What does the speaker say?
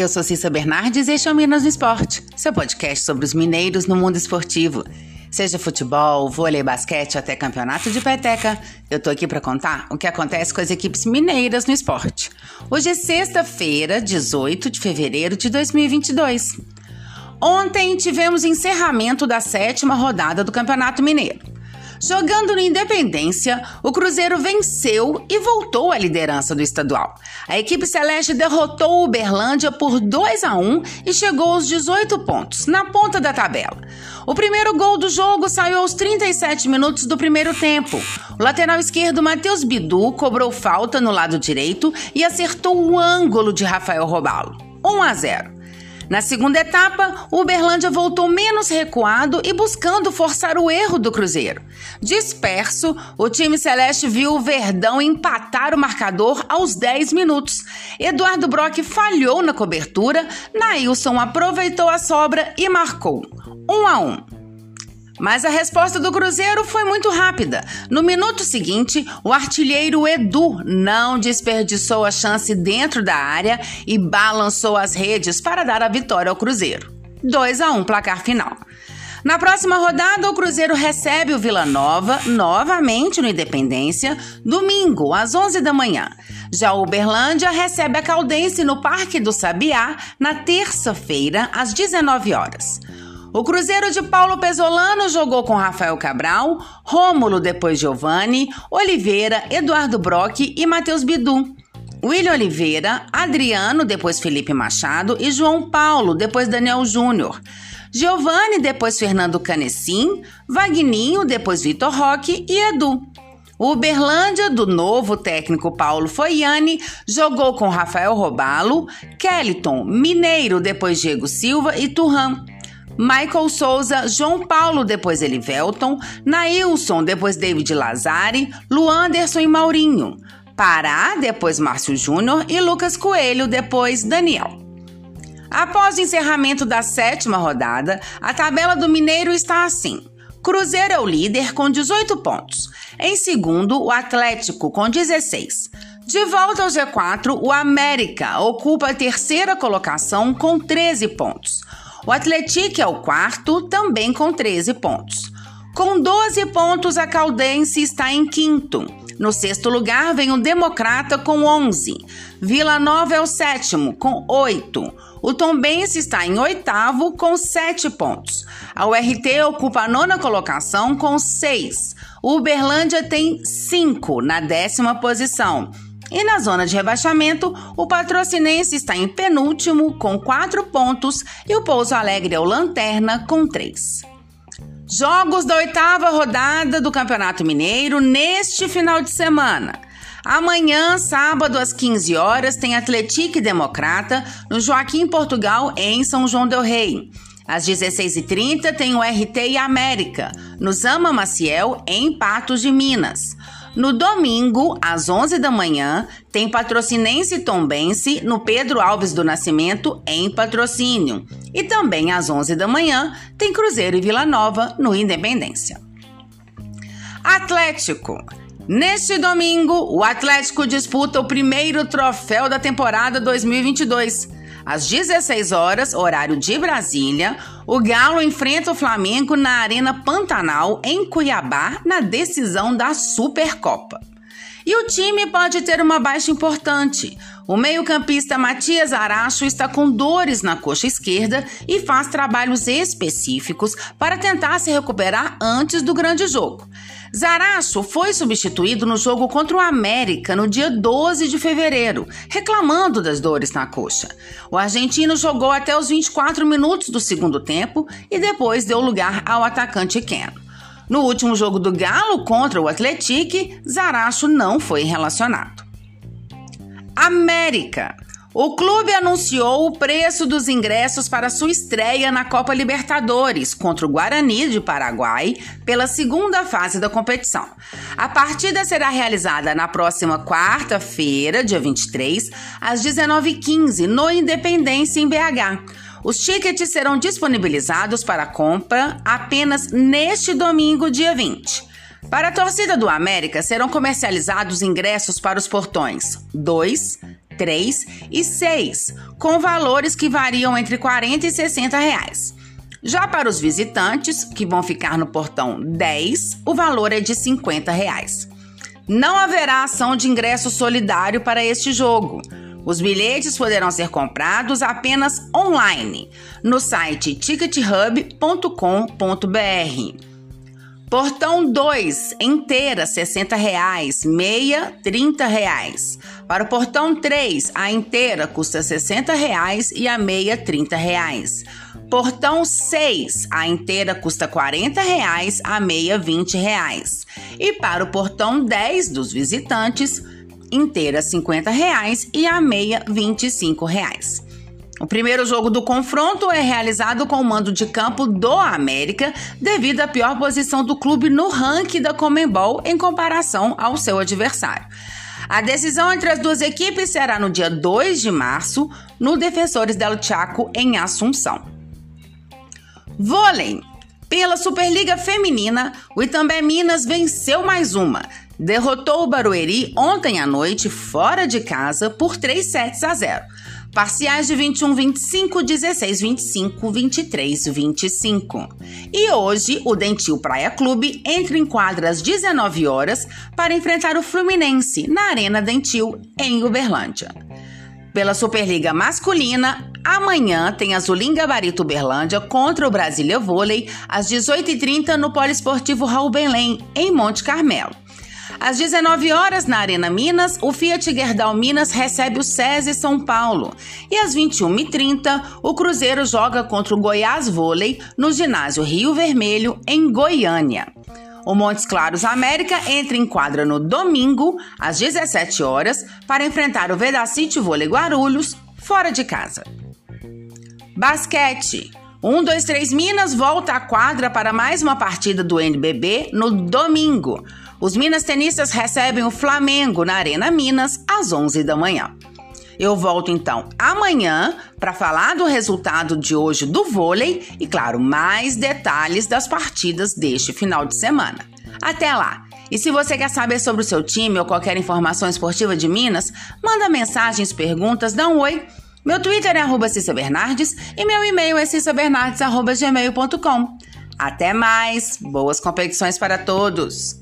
Eu sou Cissa Bernardes e este é o Minas no Esporte, seu podcast sobre os mineiros no mundo esportivo. Seja futebol, vôlei, basquete até campeonato de peteca, eu tô aqui para contar o que acontece com as equipes mineiras no esporte. Hoje é sexta-feira, 18 de fevereiro de 2022. Ontem tivemos encerramento da sétima rodada do Campeonato Mineiro. Jogando no Independência, o Cruzeiro venceu e voltou à liderança do estadual. A equipe celeste derrotou o Uberlândia por 2 a 1 e chegou aos 18 pontos, na ponta da tabela. O primeiro gol do jogo saiu aos 37 minutos do primeiro tempo. O lateral esquerdo Matheus Bidu cobrou falta no lado direito e acertou o ângulo de Rafael Robalo. 1 a 0. Na segunda etapa, o Uberlândia voltou menos recuado e buscando forçar o erro do Cruzeiro. Disperso, o time celeste viu o Verdão empatar o marcador aos 10 minutos. Eduardo Brock falhou na cobertura, Nailson aproveitou a sobra e marcou 1 a 1. Mas a resposta do Cruzeiro foi muito rápida. No minuto seguinte, o artilheiro Edu não desperdiçou a chance dentro da área e balançou as redes para dar a vitória ao Cruzeiro. 2 a 1 placar final. Na próxima rodada, o Cruzeiro recebe o Vila Nova, novamente no Independência, domingo, às 11 da manhã. Já o Uberlândia recebe a Caldense no Parque do Sabiá, na terça-feira, às 19 horas. O Cruzeiro de Paulo Pesolano jogou com Rafael Cabral, Rômulo depois Giovanni, Oliveira, Eduardo Brock e Matheus Bidu. William Oliveira, Adriano, depois Felipe Machado e João Paulo, depois Daniel Júnior. Giovanni, depois Fernando Canessim, Vagninho, depois Vitor Roque e Edu. O Uberlândia, do novo técnico Paulo Foiani, jogou com Rafael Robalo, Kellyton, Mineiro, depois Diego Silva e Turran. Michael Souza, João Paulo, depois Elivelton, Nailson, depois David Lazari, Luanderson e Maurinho. Pará, depois Márcio Júnior e Lucas Coelho, depois Daniel. Após o encerramento da sétima rodada, a tabela do Mineiro está assim: Cruzeiro é o líder com 18 pontos. Em segundo, o Atlético com 16. De volta ao G4, o América ocupa a terceira colocação com 13 pontos. O Atlético é o quarto, também com 13 pontos. Com 12 pontos, a Caldense está em quinto. No sexto lugar vem o Democrata com 11. Vila Nova é o sétimo, com 8. O Tombense está em oitavo, com 7 pontos. A URT ocupa a nona colocação, com 6. O Uberlândia tem 5 na décima posição. E na zona de rebaixamento, o Patrocinense está em penúltimo com 4 pontos e o Pouso Alegre é o lanterna com 3. Jogos da oitava rodada do Campeonato Mineiro neste final de semana. Amanhã, sábado, às 15 horas, tem Atlético e Democrata no Joaquim Portugal, em São João Del Rei. Às 16h30 tem o RT e América, no Zama Maciel, em Patos de Minas. No domingo, às 11 da manhã, tem Patrocinense Tombense no Pedro Alves do Nascimento, em patrocínio. E também às 11 da manhã, tem Cruzeiro e Vila Nova no Independência. Atlético. Neste domingo, o Atlético disputa o primeiro troféu da temporada 2022. Às 16 horas, horário de Brasília, o Galo enfrenta o Flamengo na Arena Pantanal, em Cuiabá, na decisão da Supercopa. E o time pode ter uma baixa importante. O meio-campista Matias Aracho está com dores na coxa esquerda e faz trabalhos específicos para tentar se recuperar antes do grande jogo. Zaracho foi substituído no jogo contra o América no dia 12 de fevereiro, reclamando das dores na coxa. O argentino jogou até os 24 minutos do segundo tempo e depois deu lugar ao atacante Keno. No último jogo do Galo contra o Atlético, Zaracho não foi relacionado. América. O clube anunciou o preço dos ingressos para sua estreia na Copa Libertadores contra o Guarani de Paraguai pela segunda fase da competição. A partida será realizada na próxima quarta-feira, dia 23, às 19h15, no Independência, em BH. Os tickets serão disponibilizados para compra apenas neste domingo, dia 20. Para a torcida do América serão comercializados ingressos para os portões 2, 3 e 6, com valores que variam entre 40 e 60 reais. Já para os visitantes, que vão ficar no portão 10, o valor é de 50 reais. Não haverá ação de ingresso solidário para este jogo. Os bilhetes poderão ser comprados apenas online no site tickethub.com.br. Portão 2, inteira, 60 reais, meia, 30 reais. Para o portão 3, a inteira custa 60 reais e a meia, 30 reais. Portão 6, a inteira custa 40 reais, a meia, 20 reais. E para o portão 10 dos visitantes, inteira 50 reais e a meia, 25 reais. O primeiro jogo do confronto é realizado com o mando de campo do América, devido à pior posição do clube no ranking da Comembol em comparação ao seu adversário. A decisão entre as duas equipes será no dia 2 de março, no Defensores del Chaco, em Assunção. Vôlei. Pela Superliga Feminina, o Itambé Minas venceu mais uma. Derrotou o Barueri ontem à noite, fora de casa, por 3 sets a 0. Parciais de 21, 25, 16, 25, 23, 25. E hoje, o Dentil Praia Clube entra em quadra às 19 horas para enfrentar o Fluminense na Arena Dentil, em Uberlândia. Pela Superliga Masculina, amanhã tem Azulim Gabarito Uberlândia contra o Brasília Vôlei às 18h30 no Poliesportivo Raul Belém, em Monte Carmelo. Às 19 horas, na Arena Minas, o Fiat Gerdau Minas recebe o SESI São Paulo. E às 21h30, o Cruzeiro joga contra o Goiás Vôlei no ginásio Rio Vermelho, em Goiânia. O Montes Claros América entra em quadra no domingo, às 17 horas, para enfrentar o Vedacity Vôlei Guarulhos, fora de casa. Basquete. 1, 2, 3 Minas volta à quadra para mais uma partida do NBB no domingo. Os Minas tenistas recebem o Flamengo na Arena Minas às 11 da manhã. Eu volto então amanhã para falar do resultado de hoje do vôlei e, claro, mais detalhes das partidas deste final de semana. Até lá! E se você quer saber sobre o seu time ou qualquer informação esportiva de Minas, manda mensagens, perguntas, dá um oi. Meu Twitter é arroba Cissa Bernardes e meu e-mail é cissabernardes.gmail.com. Até mais! Boas competições para todos!